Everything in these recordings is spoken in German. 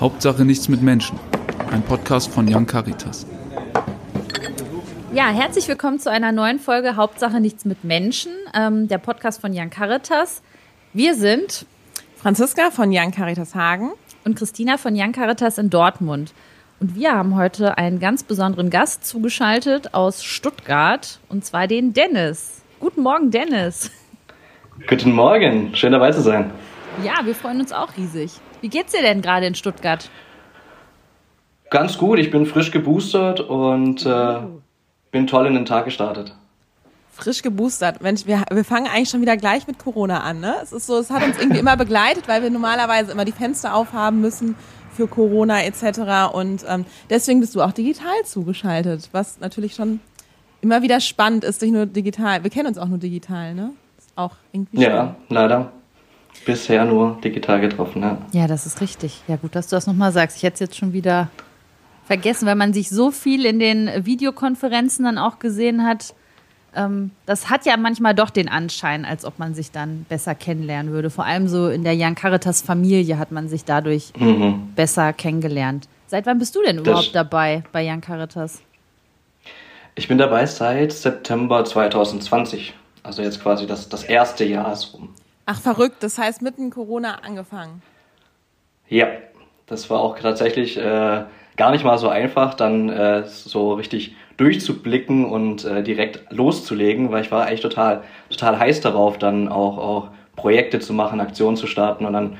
Hauptsache nichts mit Menschen. Ein Podcast von Young Caritas. Ja, herzlich willkommen zu einer neuen Folge Hauptsache nichts mit Menschen, ähm, der Podcast von Young Caritas. Wir sind Franziska von Young Caritas Hagen und Christina von Young Caritas in Dortmund. Und wir haben heute einen ganz besonderen Gast zugeschaltet aus Stuttgart, und zwar den Dennis. Guten Morgen, Dennis. Guten Morgen, schön dabei zu sein. Ja, wir freuen uns auch riesig. Wie geht's dir denn gerade in Stuttgart? Ganz gut, ich bin frisch geboostert und äh, bin toll in den Tag gestartet. Frisch geboostert. Mensch, wir, wir fangen eigentlich schon wieder gleich mit Corona an, ne? Es ist so, es hat uns irgendwie immer begleitet, weil wir normalerweise immer die Fenster aufhaben müssen für Corona etc. Und ähm, deswegen bist du auch digital zugeschaltet, was natürlich schon immer wieder spannend ist, nicht nur digital. Wir kennen uns auch nur digital, ne? Ist auch irgendwie Ja, schön. leider. Bisher nur digital getroffen, ja. Ja, das ist richtig. Ja, gut, dass du das nochmal sagst. Ich hätte es jetzt schon wieder vergessen, weil man sich so viel in den Videokonferenzen dann auch gesehen hat. Ähm, das hat ja manchmal doch den Anschein, als ob man sich dann besser kennenlernen würde. Vor allem so in der Jan Caritas Familie hat man sich dadurch mhm. besser kennengelernt. Seit wann bist du denn überhaupt das dabei bei Jan Caritas? Ich bin dabei seit September 2020. Also jetzt quasi das, das erste Jahr ist rum. Ach, verrückt. Das heißt, mitten Corona angefangen. Ja, das war auch tatsächlich äh, gar nicht mal so einfach, dann äh, so richtig durchzublicken und äh, direkt loszulegen, weil ich war echt total, total heiß darauf, dann auch, auch Projekte zu machen, Aktionen zu starten und dann,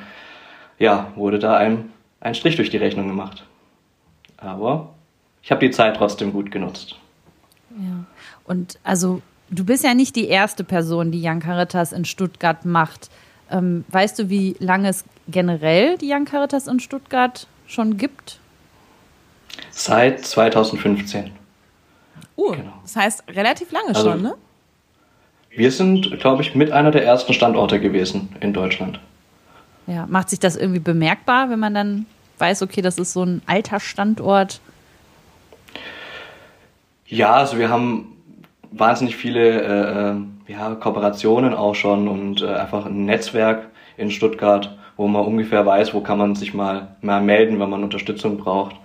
ja, wurde da ein, ein Strich durch die Rechnung gemacht. Aber ich habe die Zeit trotzdem gut genutzt. Ja, und also Du bist ja nicht die erste Person, die Young Caritas in Stuttgart macht. Ähm, weißt du, wie lange es generell die Young Caritas in Stuttgart schon gibt? Seit 2015. Uh, genau. das heißt relativ lange also, schon, ne? Wir sind, glaube ich, mit einer der ersten Standorte gewesen in Deutschland. Ja, macht sich das irgendwie bemerkbar, wenn man dann weiß, okay, das ist so ein alter Standort? Ja, also wir haben wahnsinnig viele äh, äh, ja, Kooperationen auch schon und äh, einfach ein Netzwerk in Stuttgart, wo man ungefähr weiß, wo kann man sich mal, mal melden, wenn man Unterstützung braucht.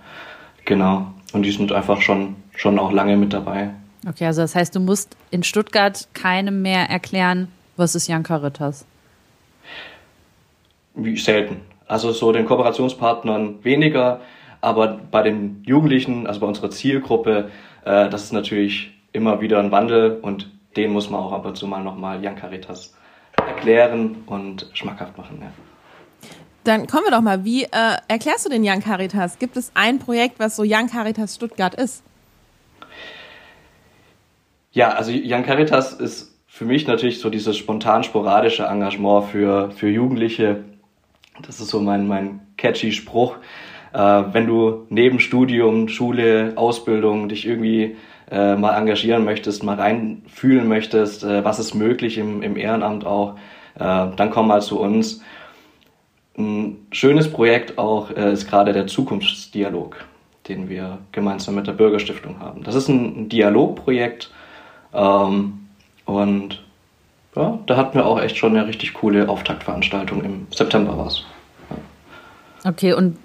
Genau. Und die sind einfach schon, schon auch lange mit dabei. Okay, also das heißt, du musst in Stuttgart keinem mehr erklären, was ist Jan Caritas? Wie selten. Also so den Kooperationspartnern weniger, aber bei den Jugendlichen, also bei unserer Zielgruppe, äh, das ist natürlich immer wieder ein Wandel und den muss man auch ab und zu mal nochmal Jan Caritas erklären und schmackhaft machen. Ja. Dann kommen wir doch mal, wie äh, erklärst du den Young Caritas? Gibt es ein Projekt, was so Young Caritas Stuttgart ist? Ja, also Young Caritas ist für mich natürlich so dieses spontan-sporadische Engagement für, für Jugendliche. Das ist so mein, mein catchy Spruch. Äh, wenn du neben Studium, Schule, Ausbildung dich irgendwie äh, mal engagieren möchtest, mal reinfühlen möchtest, äh, was ist möglich im, im Ehrenamt auch, äh, dann komm mal zu uns. Ein schönes Projekt auch äh, ist gerade der Zukunftsdialog, den wir gemeinsam mit der Bürgerstiftung haben. Das ist ein, Dialogprojekt ähm, und ja, da hatten wir auch echt schon eine richtig coole Auftaktveranstaltung. Im September war es. Okay, und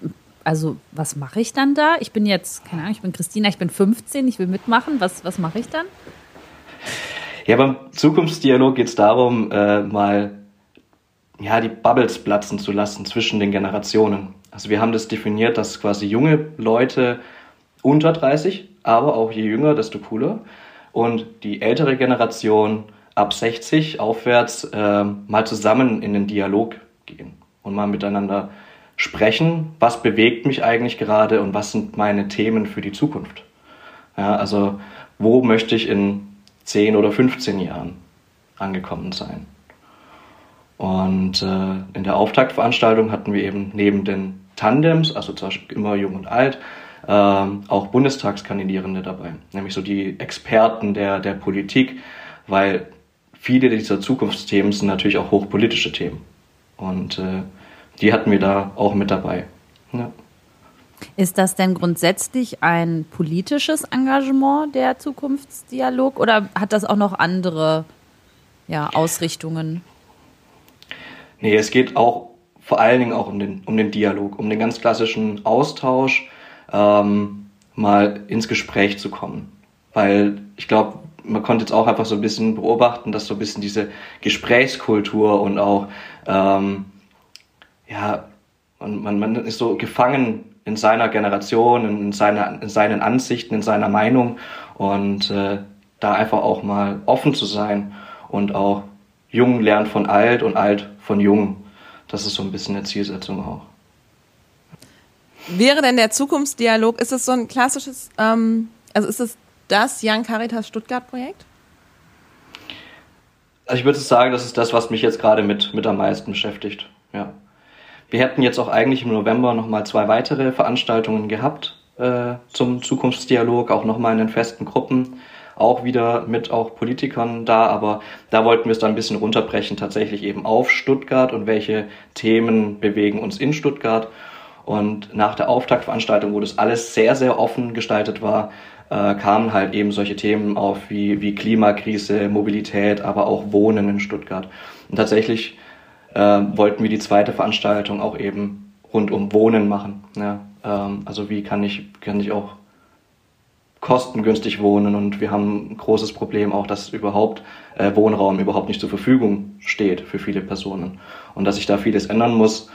also was mache ich dann da? Ich bin jetzt, keine Ahnung, ich bin Christina, ich bin 15, ich will mitmachen. Was, was mache ich dann? Ja, beim Zukunftsdialog geht es darum, äh, mal ja, die Bubbles platzen zu lassen zwischen den Generationen. Also wir haben das definiert, dass quasi junge Leute unter 30, aber auch je jünger, desto cooler. Und die ältere Generation ab 60 aufwärts äh, mal zusammen in den Dialog gehen und mal miteinander sprechen, was bewegt mich eigentlich gerade und was sind meine Themen für die Zukunft. Ja, also wo möchte ich in 10 oder 15 Jahren angekommen sein. Und äh, in der Auftaktveranstaltung hatten wir eben neben den Tandems, also zum Beispiel immer jung und alt, äh, auch Bundestagskandidierende dabei, nämlich so die Experten der, der Politik, weil viele dieser Zukunftsthemen sind natürlich auch hochpolitische Themen. Und äh, die hatten wir da auch mit dabei. Ja. Ist das denn grundsätzlich ein politisches Engagement, der Zukunftsdialog, oder hat das auch noch andere ja, Ausrichtungen? Nee, es geht auch vor allen Dingen auch um den, um den Dialog, um den ganz klassischen Austausch, ähm, mal ins Gespräch zu kommen. Weil ich glaube, man konnte jetzt auch einfach so ein bisschen beobachten, dass so ein bisschen diese Gesprächskultur und auch, ähm, ja, man, man, man ist so gefangen in seiner Generation, in, seiner, in seinen Ansichten, in seiner Meinung und äh, da einfach auch mal offen zu sein und auch jung lernt von alt und alt von jung. Das ist so ein bisschen eine Zielsetzung auch. Wäre denn der Zukunftsdialog, ist es so ein klassisches, ähm, also ist es das Young Caritas Stuttgart Projekt? Also ich würde sagen, das ist das, was mich jetzt gerade mit, mit am meisten beschäftigt. Ja. Wir hätten jetzt auch eigentlich im November nochmal zwei weitere Veranstaltungen gehabt äh, zum Zukunftsdialog, auch nochmal in den festen Gruppen auch wieder mit auch Politikern da, aber da wollten wir es dann ein bisschen runterbrechen, tatsächlich eben auf Stuttgart und welche Themen bewegen uns in Stuttgart. Und nach der Auftaktveranstaltung, wo das alles sehr, sehr offen gestaltet war, äh, kamen halt eben solche Themen auf wie, wie Klimakrise, Mobilität, aber auch Wohnen in Stuttgart. Und tatsächlich äh, wollten wir die zweite Veranstaltung auch eben rund um Wohnen machen. Ja, ähm, also wie kann ich, kann ich auch kostengünstig wohnen und wir haben ein großes Problem auch, dass überhaupt äh, Wohnraum überhaupt nicht zur Verfügung steht für viele Personen und dass sich da vieles ändern muss.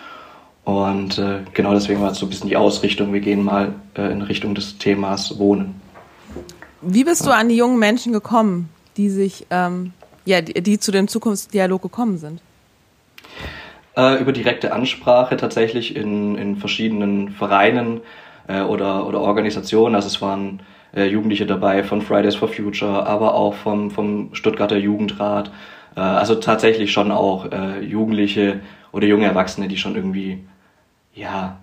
Und äh, genau deswegen war es so ein bisschen die Ausrichtung, wir gehen mal äh, in Richtung des Themas Wohnen. Wie bist du an die jungen Menschen gekommen, die sich, ähm, ja, die, die zu dem Zukunftsdialog gekommen sind? Äh, über direkte Ansprache tatsächlich in, in verschiedenen Vereinen äh, oder, oder Organisationen. Also es waren äh, Jugendliche dabei von Fridays for Future, aber auch vom, vom Stuttgarter Jugendrat. Äh, also tatsächlich schon auch äh, Jugendliche oder junge Erwachsene, die schon irgendwie, ja,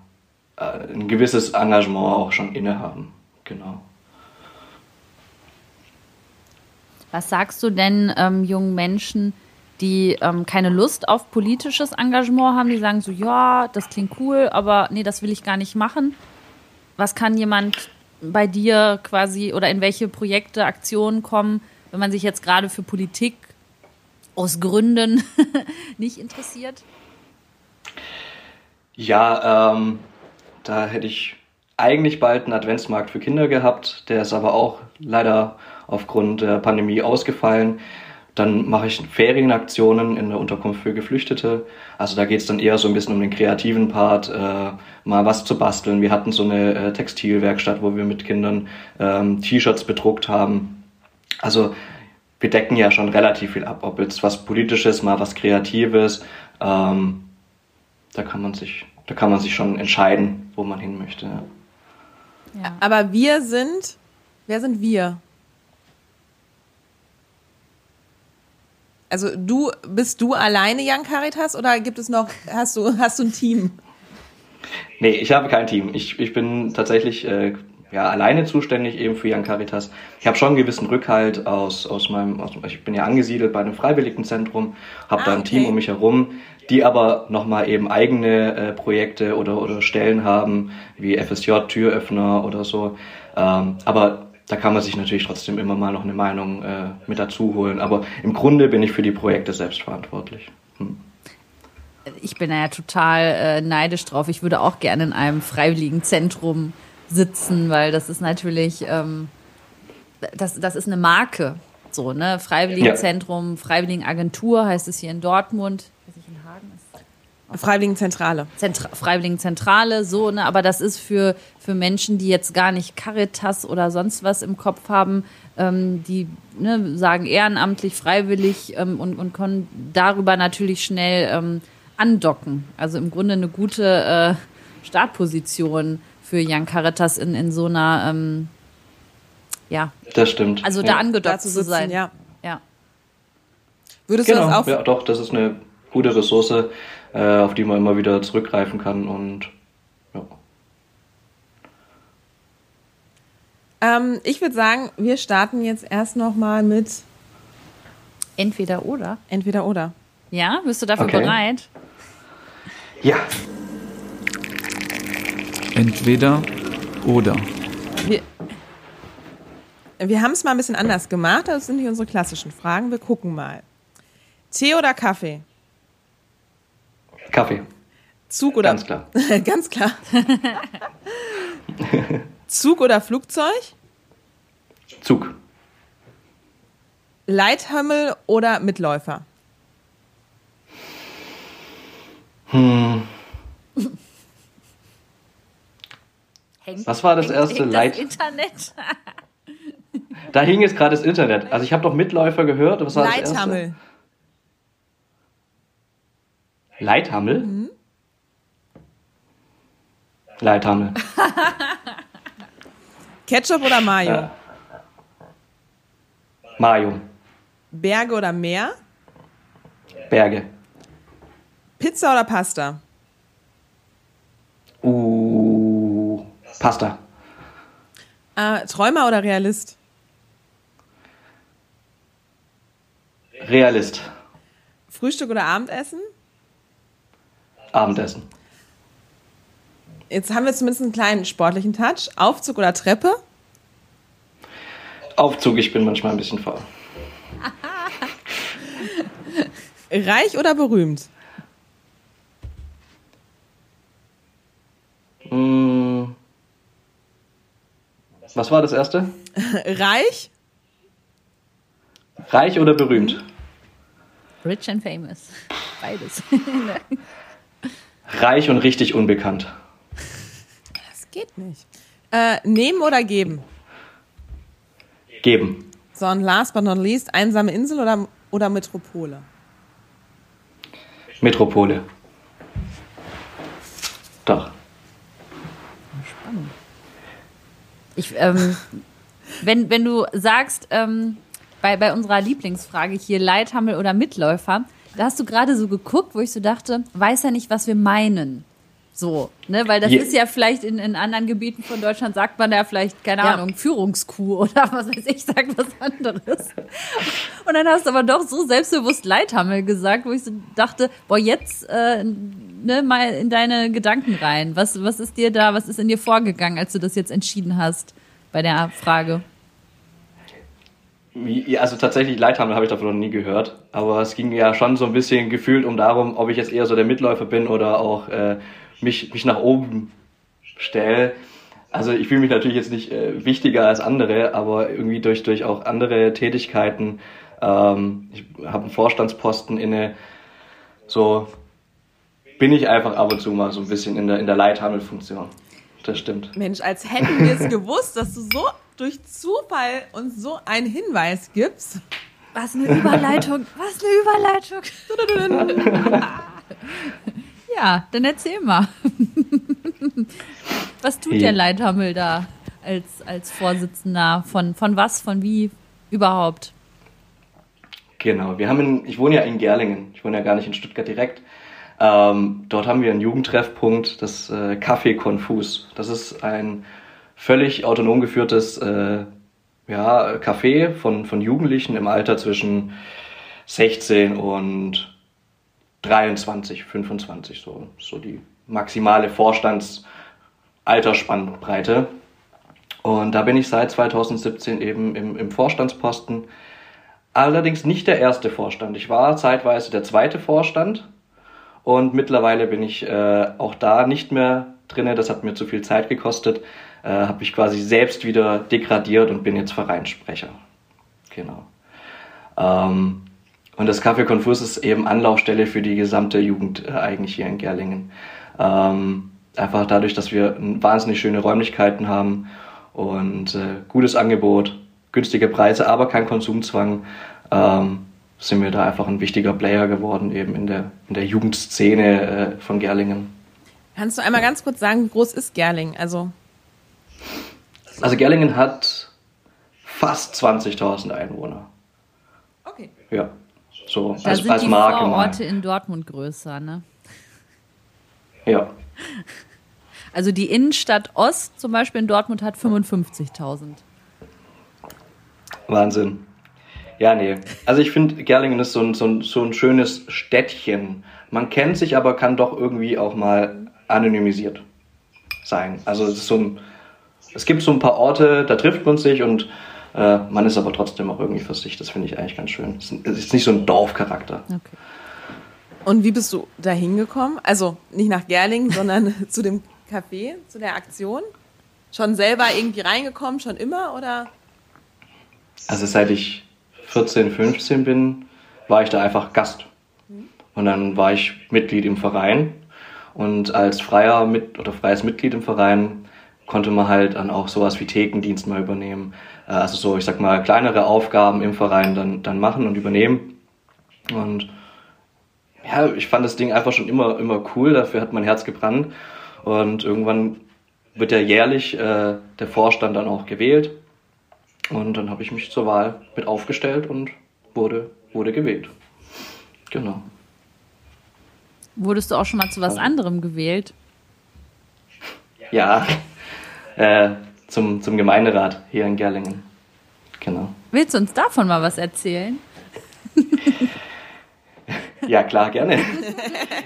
äh, ein gewisses Engagement auch schon innehaben. Genau. Was sagst du denn ähm, jungen Menschen, die ähm, keine Lust auf politisches Engagement haben, die sagen so, ja, das klingt cool, aber nee, das will ich gar nicht machen. Was kann jemand bei dir quasi oder in welche Projekte, Aktionen kommen, wenn man sich jetzt gerade für Politik aus Gründen nicht interessiert? Ja, ähm, da hätte ich eigentlich bald einen Adventsmarkt für Kinder gehabt. Der ist aber auch leider aufgrund der Pandemie ausgefallen. Dann mache ich Ferienaktionen in der Unterkunft für Geflüchtete. Also da geht es dann eher so ein bisschen um den kreativen Part, äh, mal was zu basteln. Wir hatten so eine äh, Textilwerkstatt, wo wir mit Kindern ähm, T-Shirts bedruckt haben. Also wir decken ja schon relativ viel ab, ob jetzt was Politisches, mal was Kreatives. Ähm, da kann man sich, da kann man sich schon entscheiden, wo man hin möchte. Ja. Ja. Aber wir sind, wer sind wir? Also du bist du alleine Young Caritas oder gibt es noch hast du hast du ein Team? Nee, ich habe kein Team. Ich, ich bin tatsächlich äh, ja, alleine zuständig eben für Young Caritas. Ich habe schon einen gewissen Rückhalt aus, aus meinem, aus, ich bin ja angesiedelt bei einem Freiwilligenzentrum, habe ah, da ein okay. Team um mich herum, die aber nochmal eben eigene äh, Projekte oder, oder Stellen haben, wie FSJ, Türöffner oder so. Ähm, aber da kann man sich natürlich trotzdem immer mal noch eine Meinung äh, mit dazu holen. Aber im Grunde bin ich für die Projekte selbst verantwortlich. Hm. Ich bin da ja total äh, neidisch drauf. Ich würde auch gerne in einem freiwilligen Zentrum sitzen, weil das ist natürlich, ähm, das, das ist eine Marke. So, ne? Freiwilligenzentrum, ja. Freiwilligenagentur heißt es hier in Dortmund. Freiwilligenzentrale. Zentra Freiwilligenzentrale, so, ne? Aber das ist für, für Menschen, die jetzt gar nicht Caritas oder sonst was im Kopf haben, ähm, die ne, sagen ehrenamtlich, freiwillig ähm, und, und können darüber natürlich schnell ähm, andocken. Also im Grunde eine gute äh, Startposition für Jan Caritas in, in so einer, ähm, ja. Das stimmt. Also da angedockt zu sein. Ja. ja. Würdest genau. du das auch? Ja, doch, das ist eine gute Ressource äh, auf die man immer wieder zurückgreifen kann und ja. Ähm, ich würde sagen, wir starten jetzt erst nochmal mit Entweder oder. Entweder oder. Ja, bist du dafür okay. bereit? Ja. Entweder oder. Wir, wir haben es mal ein bisschen anders gemacht. Das sind nicht unsere klassischen Fragen. Wir gucken mal. Tee oder Kaffee? Kaffee. Zug oder Ganz klar. ganz klar. Zug oder Flugzeug? Zug. Leithammel oder Mitläufer? Hängt, Was war das hängt- erste hängt Leit- Das Internet. Da hing jetzt gerade das Internet. Also ich habe doch Mitläufer gehört. Was war das erste? Leithammel. Leithammel? Mhm. Leithammel. Ketchup oder Mayo? Ja. Mayo. Berge oder Meer? Berge. Pizza oder Pasta? Uh, Pasta. Äh, Träumer oder Realist? Realist. Frühstück oder Abendessen? Abendessen. Jetzt haben wir zumindest einen kleinen sportlichen Touch. Aufzug oder Treppe? Aufzug, ich bin manchmal ein bisschen faul. Reich oder berühmt? Mm. Was war das erste? Reich? Reich oder berühmt? Rich and famous. Beides. Reich und richtig unbekannt. Das geht nicht. Äh, nehmen oder geben? Geben. So, und last but not least, einsame Insel oder, oder Metropole? Metropole. Doch. Ich, ähm, wenn, wenn du sagst, ähm, bei, bei unserer Lieblingsfrage hier Leithammel oder Mitläufer, da hast du gerade so geguckt, wo ich so dachte, weiß ja nicht, was wir meinen. So, ne, weil das Je- ist ja vielleicht in, in anderen Gebieten von Deutschland sagt man ja vielleicht, keine Ja. Ahnung, Führungskuh oder was weiß ich, sagt was anderes. Und dann hast du aber doch so selbstbewusst Leithammel gesagt, wo ich so dachte, boah, jetzt äh, ne, mal in deine Gedanken rein. Was, was ist dir da, was ist in dir vorgegangen, als du das jetzt entschieden hast bei der Frage? Also tatsächlich Leithammel habe ich davon noch nie gehört, aber es ging ja schon so ein bisschen gefühlt um darum, ob ich jetzt eher so der Mitläufer bin oder auch äh, mich, mich nach oben stelle. Also ich fühle mich natürlich jetzt nicht äh, wichtiger als andere, aber irgendwie durch, durch auch andere Tätigkeiten, ähm, ich habe einen Vorstandsposten inne, so bin ich einfach ab und zu mal so ein bisschen in der, in der Leithammelfunktion. Das stimmt. Mensch, als hätten wir es gewusst, dass du so durch Zufall uns so einen Hinweis gibst. Was eine Überleitung, was eine Überleitung. ja, dann erzähl mal. Was tut der. Leithammel da als, als Vorsitzender? Von, von was, von wie überhaupt? Genau, wir haben in, ich wohne ja in Gerlingen, ich wohne ja gar nicht in Stuttgart direkt. Ähm, dort haben wir einen Jugendtreffpunkt, das äh, Café Confus. Das ist ein völlig autonom geführtes äh, ja, Café von, von Jugendlichen im Alter zwischen 16 und 23, 25, so, so die maximale Vorstandsalterspannbreite. Und da bin ich seit 2017 eben im, im Vorstandsposten. Allerdings nicht der erste Vorstand. Ich war zeitweise der zweite Vorstand und mittlerweile bin ich äh, auch da nicht mehr drinne. Das hat mir zu viel Zeit gekostet. Äh, habe mich quasi selbst wieder degradiert und bin jetzt Vereinssprecher. Genau. Ähm, und das Café Confus ist eben Anlaufstelle für die gesamte Jugend äh, eigentlich hier in Gerlingen. Ähm, einfach dadurch, dass wir wahnsinnig schöne Räumlichkeiten haben und äh, gutes Angebot, günstige Preise, aber kein Konsumzwang, ähm, sind wir da einfach ein wichtiger Player geworden eben in der, in der Jugendszene äh, von Gerlingen. Kannst du einmal ganz kurz sagen, wie groß ist Gerling? Also, Also Gerlingen hat fast 20.000 Einwohner. okay. Ja, so Da als, sind als die Marke mal. Vororte in Dortmund größer, ne? Ja, Also die Innenstadt Ost zum Beispiel in Dortmund hat 55.000. Wahnsinn. Ja, nee. Also ich finde, Gerlingen ist so ein, so, ein, so ein schönes Städtchen. Man kennt sich, aber kann doch irgendwie auch mal anonymisiert sein. Also es ist so ein, es gibt so ein paar Orte, da trifft man sich und äh, man ist aber trotzdem auch irgendwie für sich. Das finde ich eigentlich ganz schön. Es ist- nicht so ein Dorfcharakter. Okay. Und wie bist du da hingekommen? Also nicht nach Gerlingen, sondern zu dem Café, zu der Aktion? Schon selber irgendwie reingekommen, schon immer oder? Also seit ich 14, 15 bin, war ich da einfach Gast. Und dann war ich Mitglied im Verein. Und als freier Mit oder freies Mitglied im Verein konnte man halt dann auch sowas wie Thekendienst mal übernehmen. Äh, also so, ich sag mal, kleinere Aufgaben im Verein dann, dann machen und übernehmen. Und ja, ich fand das Ding einfach schon immer, immer cool, dafür hat mein Herz gebrannt. Und irgendwann wird ja jährlich äh, der Vorstand dann auch gewählt. Und dann habe ich mich zur Wahl mit aufgestellt und wurde, wurde gewählt. Genau. Wurdest du auch schon mal zu was anderem gewählt? Ja, äh, zum, zum Gemeinderat hier in Gerlingen. Genau. Willst du uns davon mal was erzählen? Ja, klar, gerne.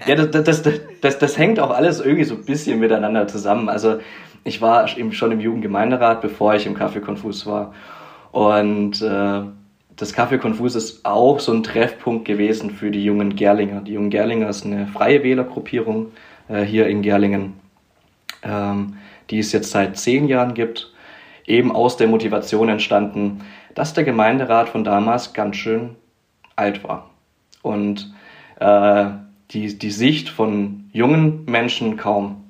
Ja, das, das, das, das, hängt auch alles irgendwie so ein bisschen miteinander zusammen. Also ich war eben schon im Jugendgemeinderat, bevor ich im Café Konfus war. Und äh, das Café Konfus ist auch so ein Treffpunkt gewesen für die jungen Gerlinger. Die jungen Gerlinger ist eine freie Wählergruppierung äh, hier in Gerlingen, ähm, die es jetzt seit zehn Jahren gibt. Eben aus der Motivation entstanden, dass der Gemeinderat von damals ganz schön alt war. Und äh, die, die Sicht von jungen Menschen kaum,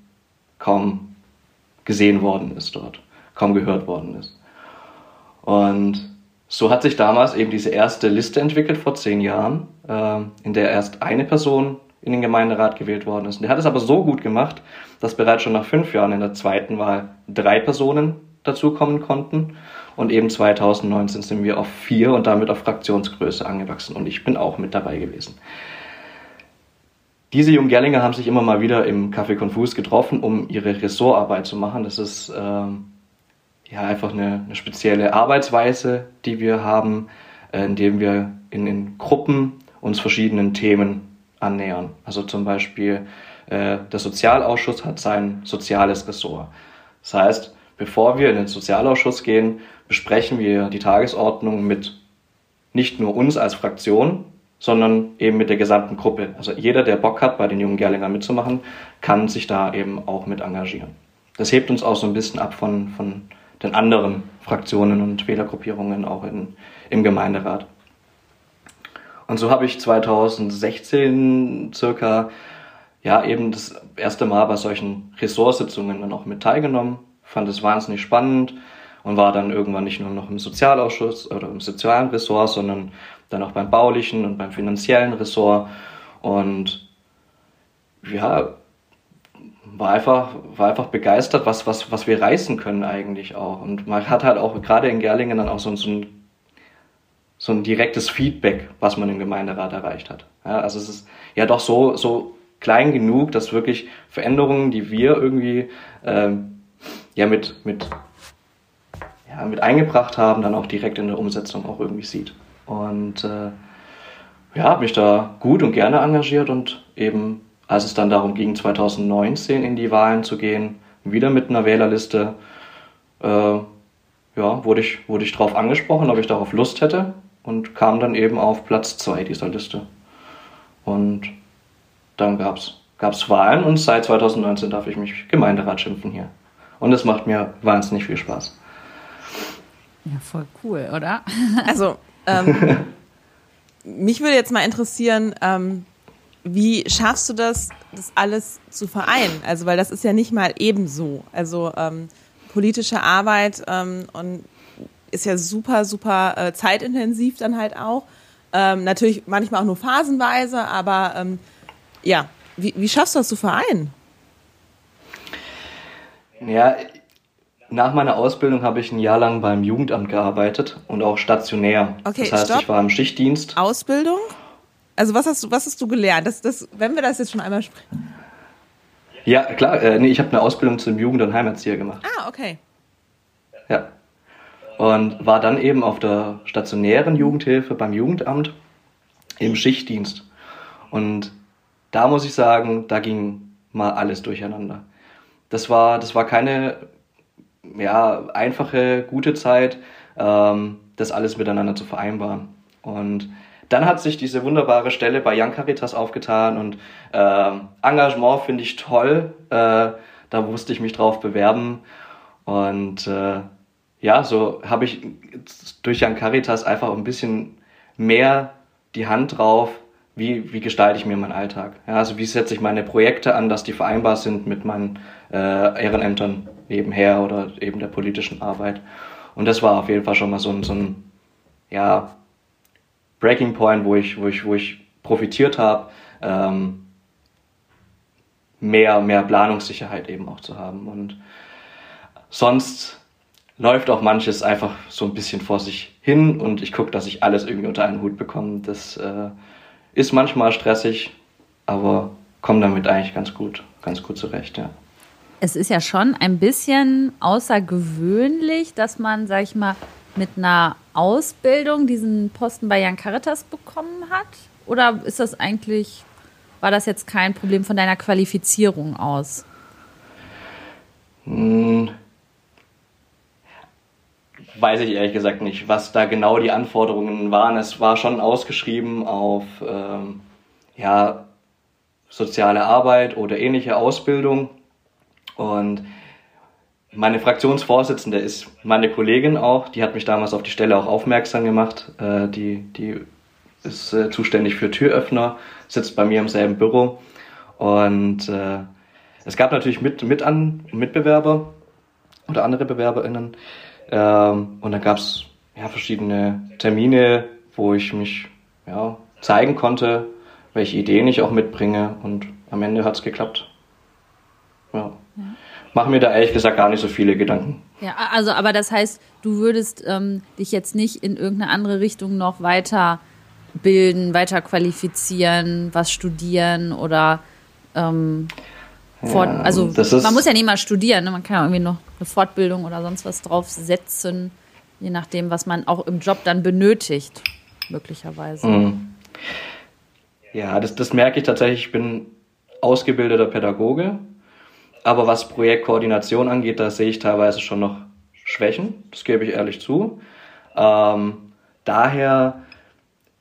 kaum gesehen worden ist dort, kaum gehört worden ist. Und so hat sich damals eben diese erste Liste entwickelt vor zehn Jahren, äh, in der erst eine Person in den Gemeinderat gewählt worden ist. Der hat es aber so gut gemacht, dass bereits schon nach fünf Jahren in der zweiten Wahl drei Personen dazukommen konnten. Und eben 2019 sind wir auf vier und damit auf Fraktionsgröße angewachsen. Und ich bin auch mit dabei gewesen. Diese jungen Gerlinger haben sich immer mal wieder im Café Confus getroffen, um ihre Ressortarbeit zu machen. Das ist ähm, ja einfach eine, eine, spezielle Arbeitsweise, die wir haben, äh, indem wir in, in, Gruppen uns verschiedenen Themen annähern. Also zum Beispiel äh, der Sozialausschuss hat sein soziales Ressort. Das heißt, bevor wir in den Sozialausschuss gehen, besprechen wir die Tagesordnung mit nicht nur uns als Fraktion, sondern eben mit der gesamten Gruppe. Also jeder, der Bock hat, bei den jungen Gerlingern mitzumachen, kann sich da eben auch mit engagieren. Das hebt uns auch so ein bisschen ab von, von den anderen Fraktionen und Wählergruppierungen auch in, im Gemeinderat. Und so habe ich 2016 circa ja eben das erste Mal bei solchen Ressortsitzungen dann auch mit teilgenommen, fand es wahnsinnig spannend und war dann irgendwann nicht nur noch im Sozialausschuss oder im sozialen Ressort, sondern dann auch beim baulichen und beim finanziellen Ressort. Und ja, war einfach, war einfach begeistert, was, was, was wir reißen können eigentlich auch. Und man hat halt auch gerade in Gerlingen dann auch so, so, ein, so ein direktes Feedback, was man im Gemeinderat erreicht hat. Ja, also es ist ja doch so, so klein genug, dass wirklich Veränderungen, die wir irgendwie ähm, ja mit, mit, ja, mit eingebracht haben, dann auch direkt in der Umsetzung auch irgendwie sieht. Und äh, ja, habe mich da gut und gerne engagiert und eben, als es dann darum ging, 2019 in die Wahlen zu gehen, wieder mit einer Wählerliste, äh, ja, wurde ich, wurde ich darauf angesprochen, ob ich darauf Lust hätte und kam dann eben auf Platz 2 dieser Liste. Und dann gab es Wahlen und seit 2019 darf ich mich Gemeinderat schimpfen hier. Und es macht mir wahnsinnig viel Spaß. Ja, voll cool, oder? Also ähm, mich würde jetzt mal interessieren, ähm, wie schaffst du das, das alles zu vereinen? Also, weil das ist ja nicht mal ebenso. Also ähm, politische Arbeit ähm, und ist ja super, super äh, zeitintensiv dann halt auch. Ähm, natürlich manchmal auch nur phasenweise, aber ähm, ja, wie, wie schaffst du das zu vereinen? Ja, nach meiner Ausbildung habe ich ein Jahr lang beim Jugendamt gearbeitet und auch stationär. Okay, das heißt, stopp. ich war im Schichtdienst. Ausbildung? Also was hast du, was hast du gelernt? Das, das, wenn wir das jetzt schon einmal sprechen. Ja, klar. Äh, nee, ich habe eine Ausbildung zum Jugend- und Heimatzieher gemacht. Ah, okay. Ja. Und war dann eben auf der stationären Jugendhilfe beim Jugendamt im Schichtdienst. Und da muss ich sagen, da ging mal alles durcheinander. Das war, das war keine ja, einfache, gute Zeit, ähm, das alles miteinander zu vereinbaren. Und dann hat sich diese wunderbare Stelle bei Young Caritas aufgetan und äh, Engagement finde ich toll. Äh, da musste ich mich drauf bewerben. Und äh, ja, so habe ich durch Young Caritas einfach ein bisschen mehr die Hand drauf, wie, wie gestalte ich mir meinen Alltag. Ja, also wie setze ich meine Projekte an, dass die vereinbar sind mit meinen äh, Ehrenämtern nebenher oder eben der politischen Arbeit. Und das war auf jeden Fall schon mal so ein, so ein ja, Breaking Point, wo ich, wo ich, wo ich profitiert habe, ähm, mehr, mehr Planungssicherheit eben auch zu haben. Und sonst läuft auch manches einfach so ein bisschen vor sich hin und ich gucke, dass ich alles irgendwie unter einen Hut bekomme. Das äh, ist manchmal stressig, aber komme damit eigentlich ganz gut, ganz gut zurecht, ja. Es ist ja schon ein bisschen außergewöhnlich, dass man, sag ich mal, mit einer Ausbildung diesen Posten bei Jan Caritas bekommen hat? Oder ist das eigentlich, war das jetzt kein Problem von deiner Qualifizierung aus? Hm, weiß ich ehrlich gesagt nicht, was da genau die Anforderungen waren. Es war schon ausgeschrieben auf ähm, ja, soziale Arbeit oder ähnliche Ausbildung. Und meine Fraktionsvorsitzende ist meine Kollegin auch, die hat mich damals auf die Stelle auch aufmerksam gemacht. Äh, die, die ist äh, zuständig für Türöffner, sitzt bei mir im selben Büro. Und äh, es gab natürlich mit, mit an, Mitbewerber oder andere BewerberInnen, ähm, und dann gab es ja, verschiedene Termine, wo ich mich ja, zeigen konnte, welche Ideen ich auch mitbringe. Und am Ende hat es geklappt. Ja. ja. Mache mir da ehrlich gesagt gar nicht so viele Gedanken. Ja, also, aber das heißt, du würdest ähm, dich jetzt nicht in irgendeine andere Richtung noch weiter bilden, weiter qualifizieren, was studieren oder ähm, Fort, ja, also man muss ja nicht mal studieren, ne? man kann ja irgendwie noch eine Fortbildung oder sonst was draufsetzen, je nachdem, was man auch im Job dann benötigt, möglicherweise. Mhm. Ja, das, das merke ich tatsächlich. Ich bin ausgebildeter Pädagoge, aber was Projektkoordination angeht, da sehe ich teilweise schon noch Schwächen, das gebe ich ehrlich zu. Ähm, daher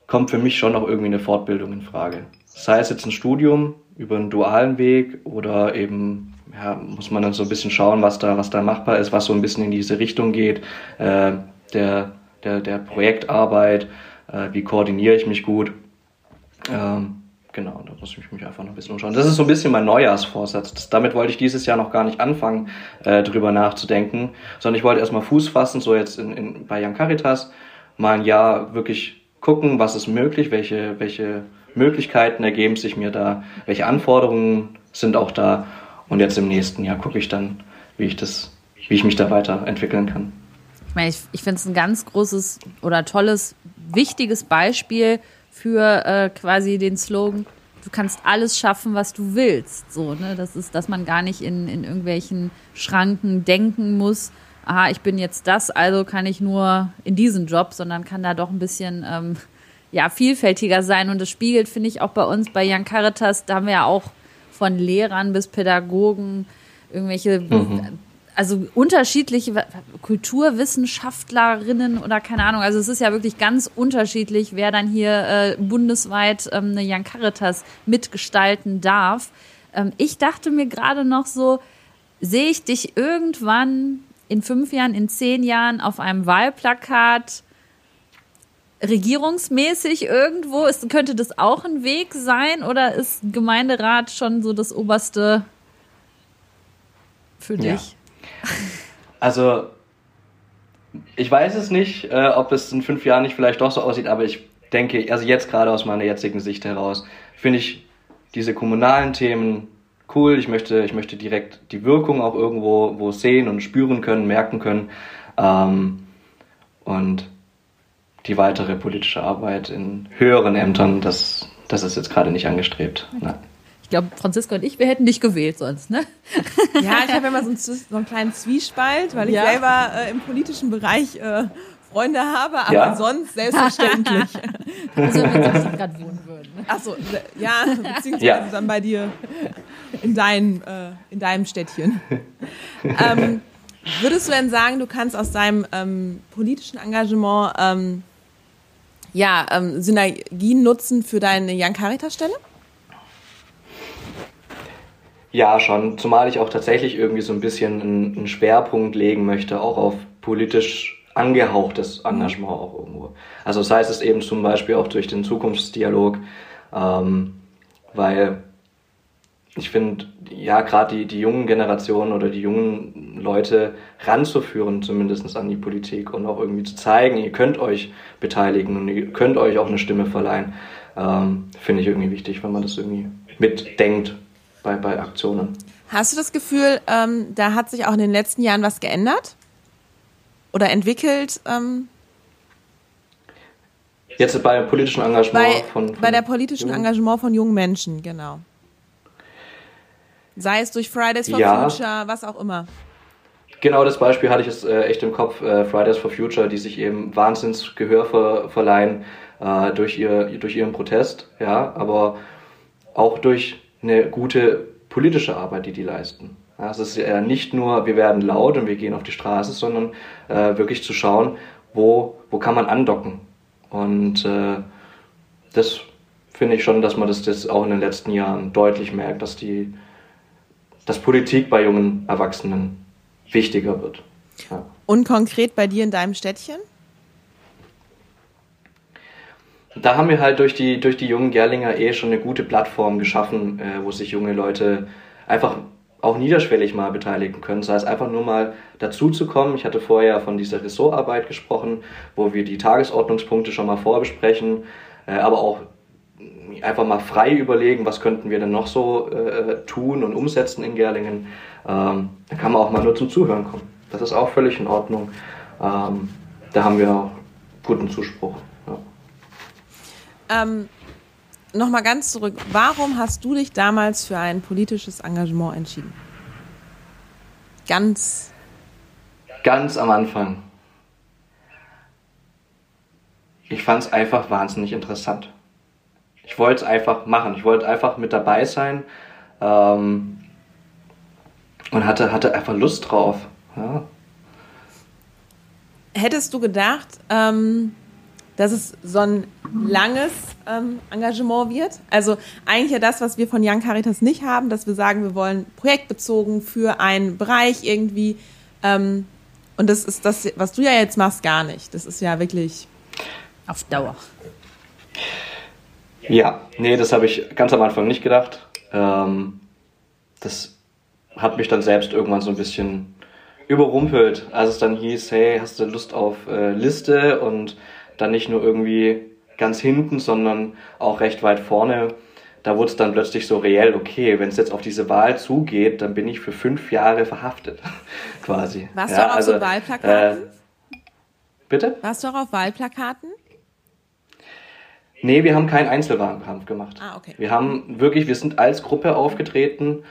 kommt für mich schon noch irgendwie eine Fortbildung in Frage. Sei es jetzt ein Studium über einen dualen Weg oder eben ja, muss man dann so ein bisschen schauen, was da, was da machbar ist, was so ein bisschen in diese Richtung geht, äh, der, der, der Projektarbeit, äh, wie koordiniere ich mich gut. Ähm, genau, da muss ich mich einfach noch ein bisschen umschauen. Das ist so ein bisschen mein Neujahrsvorsatz. Das, damit wollte ich dieses Jahr noch gar nicht anfangen, äh, drüber nachzudenken, sondern ich wollte erstmal Fuß fassen, so jetzt in, in, bei Jan Caritas, mal ein Jahr wirklich gucken, was ist möglich, welche, welche Möglichkeiten ergeben sich mir da, welche Anforderungen sind auch da. Und jetzt im nächsten Jahr gucke ich dann, wie ich das, wie ich mich da weiterentwickeln kann. Ich meine, ich, ich finde es ein ganz großes oder tolles, wichtiges Beispiel für äh, quasi den Slogan, du kannst alles schaffen, was du willst. So, ne? Das ist, dass man gar nicht in, in irgendwelchen Schranken denken muss, aha, ich bin jetzt das, also kann ich nur in diesen Job, sondern kann da doch ein bisschen ähm, ja, vielfältiger sein. Und das spiegelt, finde ich, auch bei uns bei Jan Caritas, da haben wir ja auch von Lehrern bis Pädagogen irgendwelche, mhm. also unterschiedliche Kulturwissenschaftlerinnen oder keine Ahnung. Also es ist ja wirklich ganz unterschiedlich, wer dann hier äh, bundesweit ähm, eine Jan Caritas mitgestalten darf. Ähm, ich dachte mir gerade noch so, sehe ich dich irgendwann in fünf Jahren, in zehn Jahren auf einem Wahlplakat regierungsmäßig irgendwo? Ist, könnte das auch ein Weg sein oder ist Gemeinderat schon so das Oberste für dich? Ja. Also, ich weiß es nicht, äh, ob es in fünf Jahren nicht vielleicht doch so aussieht, aber ich denke, also jetzt gerade aus meiner jetzigen Sicht heraus, finde ich diese kommunalen Themen cool. Ich möchte, ich möchte direkt die Wirkung auch irgendwo wo sehen und spüren können, merken können. Ähm, und die weitere politische Arbeit in höheren Ämtern, das, das ist jetzt gerade nicht angestrebt. Nein. Ich glaube, Franziska und ich, wir hätten dich gewählt sonst, ne? Ja, ich habe immer so einen, so einen, kleinen Zwiespalt, weil ich ja. selber äh, im politischen Bereich äh, Freunde habe, aber ja. sonst selbstverständlich. also wenn wir gerade wohnen würden. Achso, ja, beziehungsweise ja. dann bei dir in, dein, äh, in deinem Städtchen. ähm, würdest du denn sagen, du kannst aus deinem ähm, politischen Engagement ähm, ja, ähm, Synergien nutzen für deine Young Caritas Stelle? Ja, schon. Zumal ich auch tatsächlich irgendwie so ein bisschen einen Schwerpunkt legen möchte, auch auf politisch angehauchtes Engagement auch irgendwo. Also das heißt es eben zum Beispiel auch durch den Zukunftsdialog, ähm, weil ich finde, ja, gerade die, die jungen Generationen oder die jungen Leute ranzuführen, zumindest an die Politik und auch irgendwie zu zeigen, ihr könnt euch beteiligen und ihr könnt euch auch eine Stimme verleihen, ähm, finde ich irgendwie wichtig, wenn man das irgendwie mitdenkt bei, bei Aktionen. Hast du das Gefühl, ähm, da hat sich auch in den letzten Jahren was geändert? Oder entwickelt? Ähm Jetzt bei politischen Engagement bei, von, von Bei der politischen jungen? Engagement von jungen Menschen, genau. Sei es durch Fridays for Ja. Future, was auch immer. Genau das Beispiel hatte ich jetzt äh, echt im Kopf, äh, Fridays for Future, die sich eben wahnsinns Gehör ver verleihen äh, durch, ihr, durch ihren Protest, ja, aber auch durch eine gute politische Arbeit, die die leisten. Ja, es ist ja nicht nur, wir werden laut und wir gehen auf die Straße, sondern äh, wirklich zu schauen, wo, wo kann man andocken. Und äh, das finde ich schon, dass man das, das auch in den letzten Jahren deutlich merkt, dass die dass Politik bei jungen Erwachsenen wichtiger wird. Ja. Und konkret bei dir in deinem Städtchen? Da haben wir halt durch die, durch die jungen Gerlinger eh schon eine gute Plattform geschaffen, äh, wo sich junge Leute einfach auch niederschwellig mal beteiligen können. Das heißt, einfach nur mal dazu zu kommen. Ich hatte vorher von dieser Ressortarbeit gesprochen, wo wir die Tagesordnungspunkte schon mal vorbesprechen, äh, aber auch einfach mal frei überlegen, was könnten wir denn noch so äh, tun und umsetzen in Gerlingen. Ähm, da kann man auch mal nur zum Zuhören kommen. Das ist auch völlig in Ordnung. Ähm, da haben wir auch guten Zuspruch. Ja. Ähm, Nochmal ganz zurück. Warum hast du dich damals für ein politisches Engagement entschieden? Ganz. Ganz am Anfang. Ich fand es einfach wahnsinnig interessant. Ich wollte es einfach machen. Ich wollte einfach mit dabei sein ähm, und hatte, hatte einfach Lust drauf. Ja. Hättest du gedacht, ähm, dass es so ein langes ähm, Engagement wird? Also eigentlich ja das, was wir von Young Caritas nicht haben, dass wir sagen, wir wollen projektbezogen für einen Bereich irgendwie. Ähm, und das ist das, was du ja jetzt machst, gar nicht. Das ist ja wirklich Auf Dauer. Ja, nee, das habe ich ganz am Anfang nicht gedacht. Ähm, das hat mich dann selbst irgendwann so ein bisschen überrumpelt, als es dann hieß, hey, hast du Lust auf äh, Liste und dann nicht nur irgendwie ganz hinten, sondern auch recht weit vorne. Da wurde es dann plötzlich so reell, okay, wenn es jetzt auf diese Wahl zugeht, dann bin ich für fünf Jahre verhaftet, quasi. Warst ja, du auch auf so Wahlplakaten? Äh, bitte? Warst du auch auf Wahlplakaten? Nee, wir haben keinen Einzelwahlkampf gemacht. Ah, okay. Wir haben wirklich, wir sind als Gruppe aufgetreten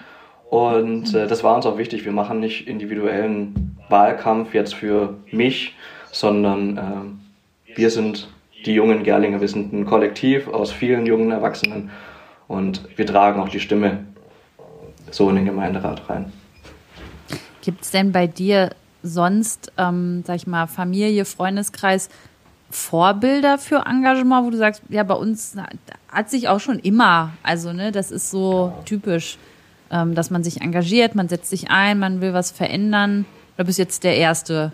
und äh, das war uns auch wichtig. Wir machen nicht individuellen Wahlkampf jetzt für mich, sondern äh, wir sind die jungen Gerlinger. Wir sind ein Kollektiv aus vielen jungen Erwachsenen und wir tragen auch die Stimme so in den Gemeinderat rein. Gibt es denn bei dir sonst, ähm, sag ich mal, Familie, Freundeskreis, Vorbilder für Engagement, wo du sagst, ja, bei uns hat sich auch schon immer, also ne, das ist so typisch, ähm, dass man sich engagiert, man setzt sich ein, man will was verändern. Oder bist jetzt der Erste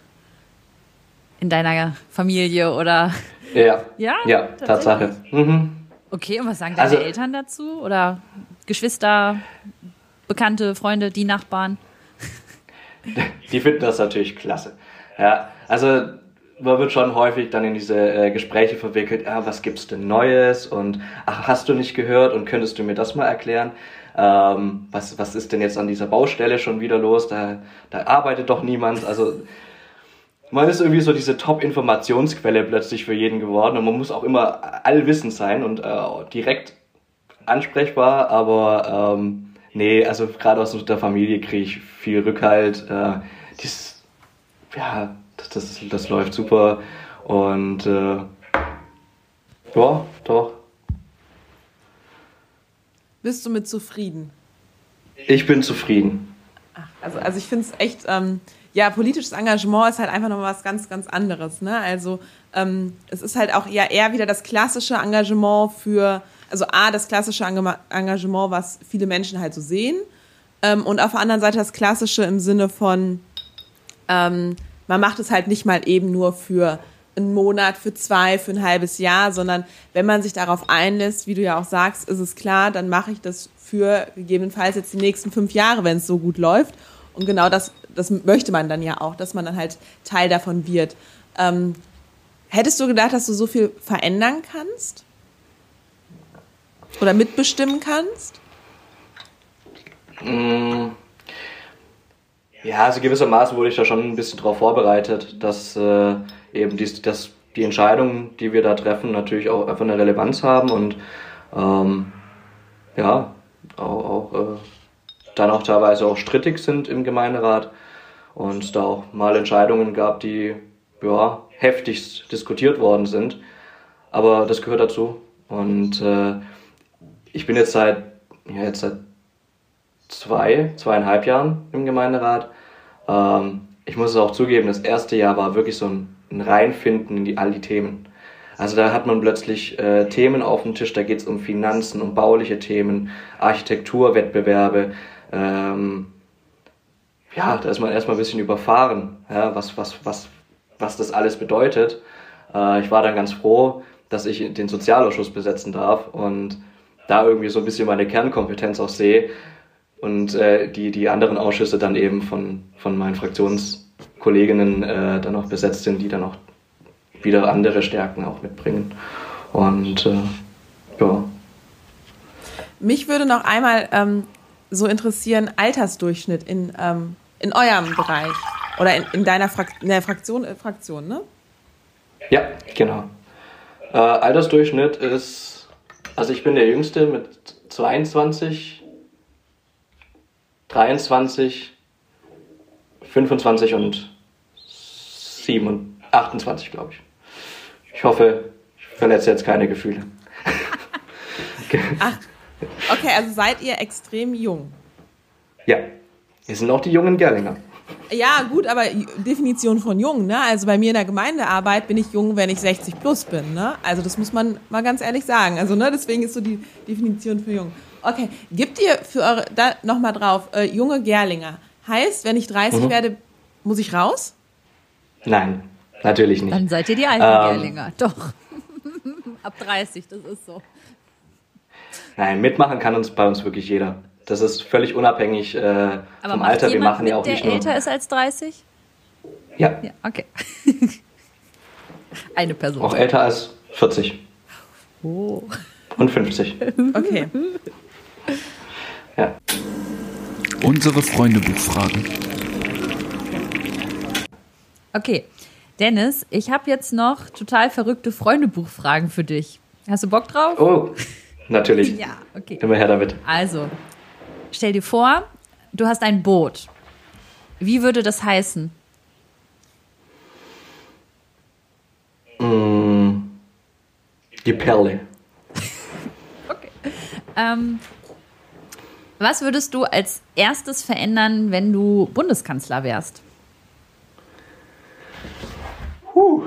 in deiner Familie oder? Ja, Ja, ja Tatsache. Mhm. Okay, und was sagen deine Also- Eltern dazu? Oder Geschwister, Bekannte, Freunde, die Nachbarn? Die finden das natürlich klasse. Ja, also man wird schon häufig dann in diese äh, Gespräche verwickelt, ah, was gibt's denn Neues und ach, hast du nicht gehört und könntest du mir das mal erklären? Ähm, was, was ist denn jetzt an dieser Baustelle schon wieder los? Da, da arbeitet doch niemand. Also man ist irgendwie so diese Top-Informationsquelle plötzlich für jeden geworden und man muss auch immer allwissend sein und äh, direkt ansprechbar, aber ähm, nee, also gerade aus der Familie kriege ich viel Rückhalt. Äh, dies, ja, das, das, das läuft super und äh, ja, doch. Bist du mit zufrieden? Ich bin zufrieden. Also, also ich finde es echt, ähm, ja, politisches Engagement ist halt einfach noch was ganz, ganz anderes. Ne? Also ähm, es ist halt auch ja eher wieder das klassische Engagement für, also A, das klassische Engagement, was viele Menschen halt so sehen. Ähm, und auf der anderen Seite das klassische im Sinne von, ähm, man macht es halt nicht mal eben nur für einen Monat, für zwei, für ein halbes Jahr, sondern wenn man sich darauf einlässt, wie du ja auch sagst, ist es klar, dann mache ich das für gegebenenfalls jetzt die nächsten fünf Jahre, wenn es so gut läuft. Und genau das, das möchte man dann ja auch, dass man dann halt Teil davon wird. Ähm, hättest du gedacht, dass du so viel verändern kannst? Oder mitbestimmen kannst? Mm. Ja, also gewissermaßen wurde ich da schon ein bisschen darauf vorbereitet, dass äh, eben die, dass die Entscheidungen, die wir da treffen, natürlich auch einfach eine Relevanz haben und ähm, ja, auch, auch äh, dann auch teilweise auch strittig sind im Gemeinderat und da auch mal Entscheidungen gab, die ja, heftigst diskutiert worden sind. Aber das gehört dazu. Und äh, ich bin jetzt seit, ja, jetzt seit zwei, zweieinhalb Jahren im Gemeinderat. Ähm, ich muss es auch zugeben, das erste Jahr war wirklich so ein, ein Reinfinden in die, all die Themen. Also da hat man plötzlich äh, Themen auf dem Tisch, da geht es um Finanzen, um bauliche Themen, Architekturwettbewerbe. Ähm, ja, da ist man erstmal ein bisschen überfahren, ja, was, was, was, was das alles bedeutet. Äh, ich war dann ganz froh, dass ich den Sozialausschuss besetzen darf und da irgendwie so ein bisschen meine Kernkompetenz auch sehe und äh, die, die anderen Ausschüsse dann eben von, von meinen Fraktionskolleginnen äh, dann auch besetzt sind, die dann auch wieder andere Stärken auch mitbringen. Und äh, ja. Mich würde noch einmal ähm, so interessieren, Altersdurchschnitt in, ähm, in eurem Bereich oder in, in deiner Frak in der Fraktion, äh, Fraktion, ne? Ja, genau. Äh, Altersdurchschnitt ist, also ich bin der Jüngste mit 22, 23, 25 und 7, 28, glaube ich. Ich hoffe, ich verletze jetzt keine Gefühle. Ach, okay, also seid ihr extrem jung. Ja, wir sind auch die jungen Gerlinger. Ja, gut, aber Definition von jung, ne? Also bei mir in der Gemeindearbeit bin ich jung, wenn ich 60 plus bin, ne? Also das muss man mal ganz ehrlich sagen. Also, ne, deswegen ist so die Definition für jung. Okay, gibt ihr für eure, da nochmal drauf, äh, junge Gerlinger. Heißt, wenn ich 30 mhm. werde, muss ich raus? Nein, natürlich nicht. Dann seid ihr die alten ähm, Gerlinger, doch. Ab 30, das ist so. Nein, mitmachen kann uns bei uns wirklich jeder. Das ist völlig unabhängig äh, vom Alter. Wir machen ja auch der nicht nur. älter ist als 30? Ja. Ja, okay. Eine Person. Auch älter als 40. Oh. Und 50. Okay. Ja. Unsere Freundebuchfragen. Okay. Dennis, ich habe jetzt noch total verrückte Freundebuchfragen für dich. Hast du Bock drauf? Oh, natürlich. ja, okay. Immer her damit. Also, stell dir vor, du hast ein Boot. Wie würde das heißen? Mm, die Perle. okay. Ähm, was würdest du als erstes verändern, wenn du Bundeskanzler wärst? Puh.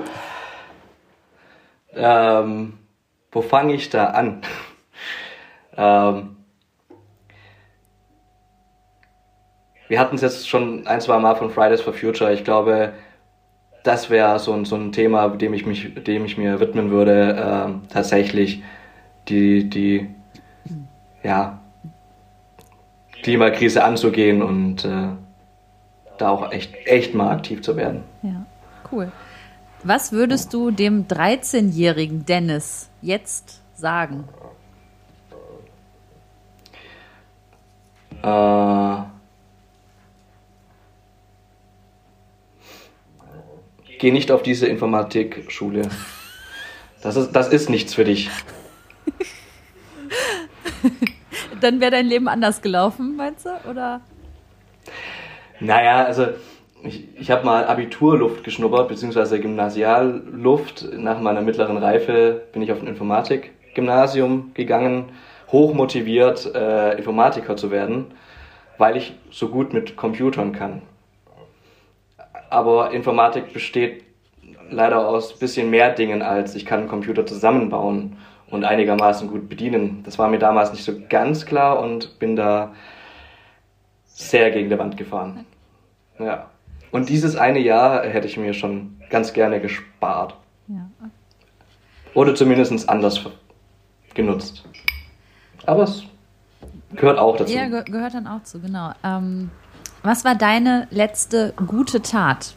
Ähm, wo fange ich da an? Ähm, wir hatten es jetzt schon ein, zwei Mal von Fridays for Future. Ich glaube, das wäre so ein, so ein Thema, dem ich, mich, dem ich mir widmen würde, ähm, tatsächlich die, die ja, Klimakrise anzugehen und äh, da auch echt, echt mal aktiv zu werden. Ja, cool. Was würdest du dem 13-jährigen Dennis jetzt sagen? Äh, geh nicht auf diese Informatikschule. Das ist, das ist nichts für dich. Dann wäre dein Leben anders gelaufen, meinst du? Oder? Naja, also ich, ich habe mal Abiturluft geschnuppert, beziehungsweise Gymnasialluft. Nach meiner mittleren Reife bin ich auf ein Informatikgymnasium gegangen, hochmotiviert, äh, Informatiker zu werden. weil ich so gut mit Computern kann. Aber Informatik besteht leider aus ein bisschen mehr Dingen als ich kann einen Computer zusammenbauen und einigermaßen gut bedienen. Das war mir damals nicht so ganz klar und bin da sehr gegen die Wand gefahren. Ja. Und dieses eine Jahr hätte ich mir schon ganz gerne gespart. Ja. Oder zumindest anders genutzt. Aber es gehört auch dazu. Ja, ge gehört dann auch zu, genau. Ähm, was war deine letzte gute Tat?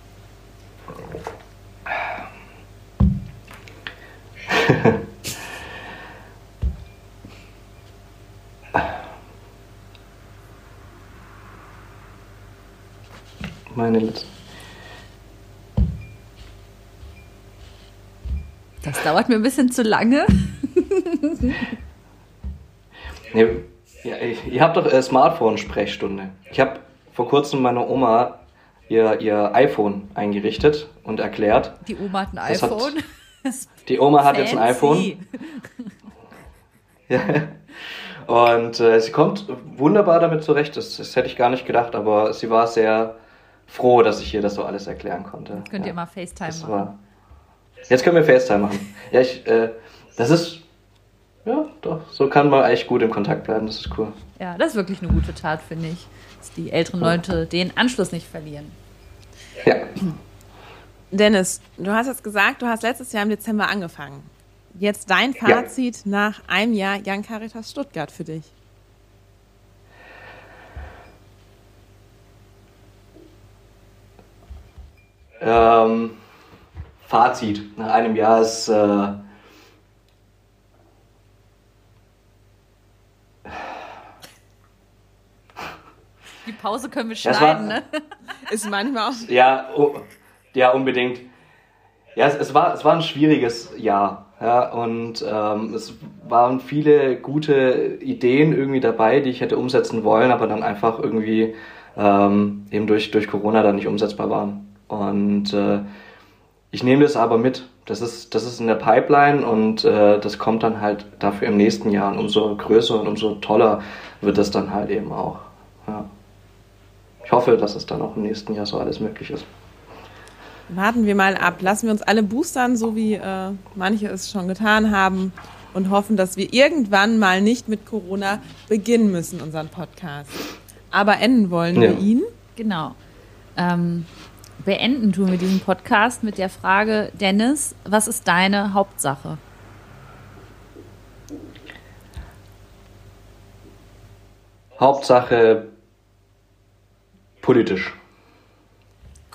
Meine letzte. Das dauert mir ein bisschen zu lange. Ja, ihr habt doch äh, Smartphone-Sprechstunde. Ich habe vor kurzem meiner Oma ihr, ihr iPhone eingerichtet und erklärt. Die Oma hat ein Das hat- iPhone. Die Oma hat jetzt ein iPhone. Ja. Und äh, sie kommt wunderbar damit zurecht. Das, das hätte ich gar nicht gedacht, aber sie war sehr froh, dass ich ihr das so alles erklären konnte. Könnt ja. ihr mal FaceTime Das machen. war. Jetzt können wir FaceTime machen. Ja, ich, äh, das ist. Ja, doch, so kann man eigentlich gut im Kontakt bleiben. Das ist cool. Ja, das ist wirklich eine gute Tat, finde ich. Dass die älteren Leute den Anschluss nicht verlieren. Ja. Dennis, du hast jetzt gesagt, du hast letztes Jahr im Dezember angefangen. Jetzt dein Ja. Fazit nach einem Jahr Young Caritas Stuttgart für dich. Ähm, Fazit nach einem Jahr ist. Äh, Die Pause können wir Das war- schneiden, ne? Ist manchmal auch. Ja, oh, ja, unbedingt. Ja, es, es, war, es war ein schwieriges Jahr. Ja, und ähm, es waren viele gute Ideen irgendwie dabei, die ich hätte umsetzen wollen, aber dann einfach irgendwie ähm, eben durch, durch Corona dann nicht umsetzbar waren. Und äh, ich nehme das aber mit. Das ist, das ist in der Pipeline und äh, das kommt dann halt dafür im nächsten Jahr. Und umso größer und umso toller wird das dann halt eben auch. Ja. Ich hoffe, dass es dann auch im nächsten Jahr so alles möglich ist. Warten wir mal ab. Lassen wir uns alle boostern, so wie äh, manche es schon getan haben. Und hoffen, dass wir irgendwann mal nicht mit Corona beginnen müssen, unseren Podcast. Aber enden wollen Ja. wir ihn. Genau. Ähm, beenden tun wir diesen Podcast mit der Frage, Dennis, was ist deine Hauptsache? Hauptsache politisch.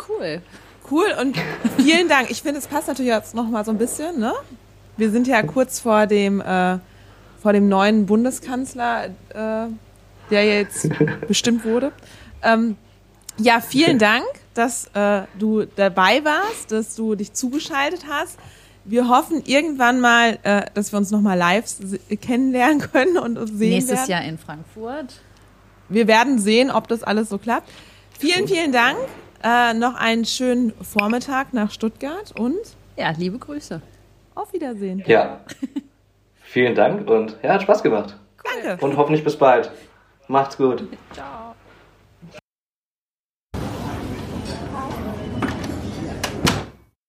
Cool. Cool und vielen Dank. Ich finde, es passt natürlich jetzt noch mal so ein bisschen. Ne? Wir sind ja kurz vor dem, äh, vor dem neuen Bundeskanzler, äh, der jetzt bestimmt wurde. Ähm, ja, vielen Dank, dass äh, du dabei warst, dass du dich zugeschaltet hast. Wir hoffen irgendwann mal, äh, dass wir uns noch mal live kennenlernen können und uns sehen Nächstes werden. Jahr in Frankfurt. Wir werden sehen, ob das alles so klappt. Vielen, vielen Dank. Äh, noch einen schönen Vormittag nach Stuttgart und Ja, liebe Grüße. auf Wiedersehen. Ja. Vielen Dank und ja, hat Spaß gemacht. Danke. Und hoffentlich bis bald. Macht's gut. Ciao.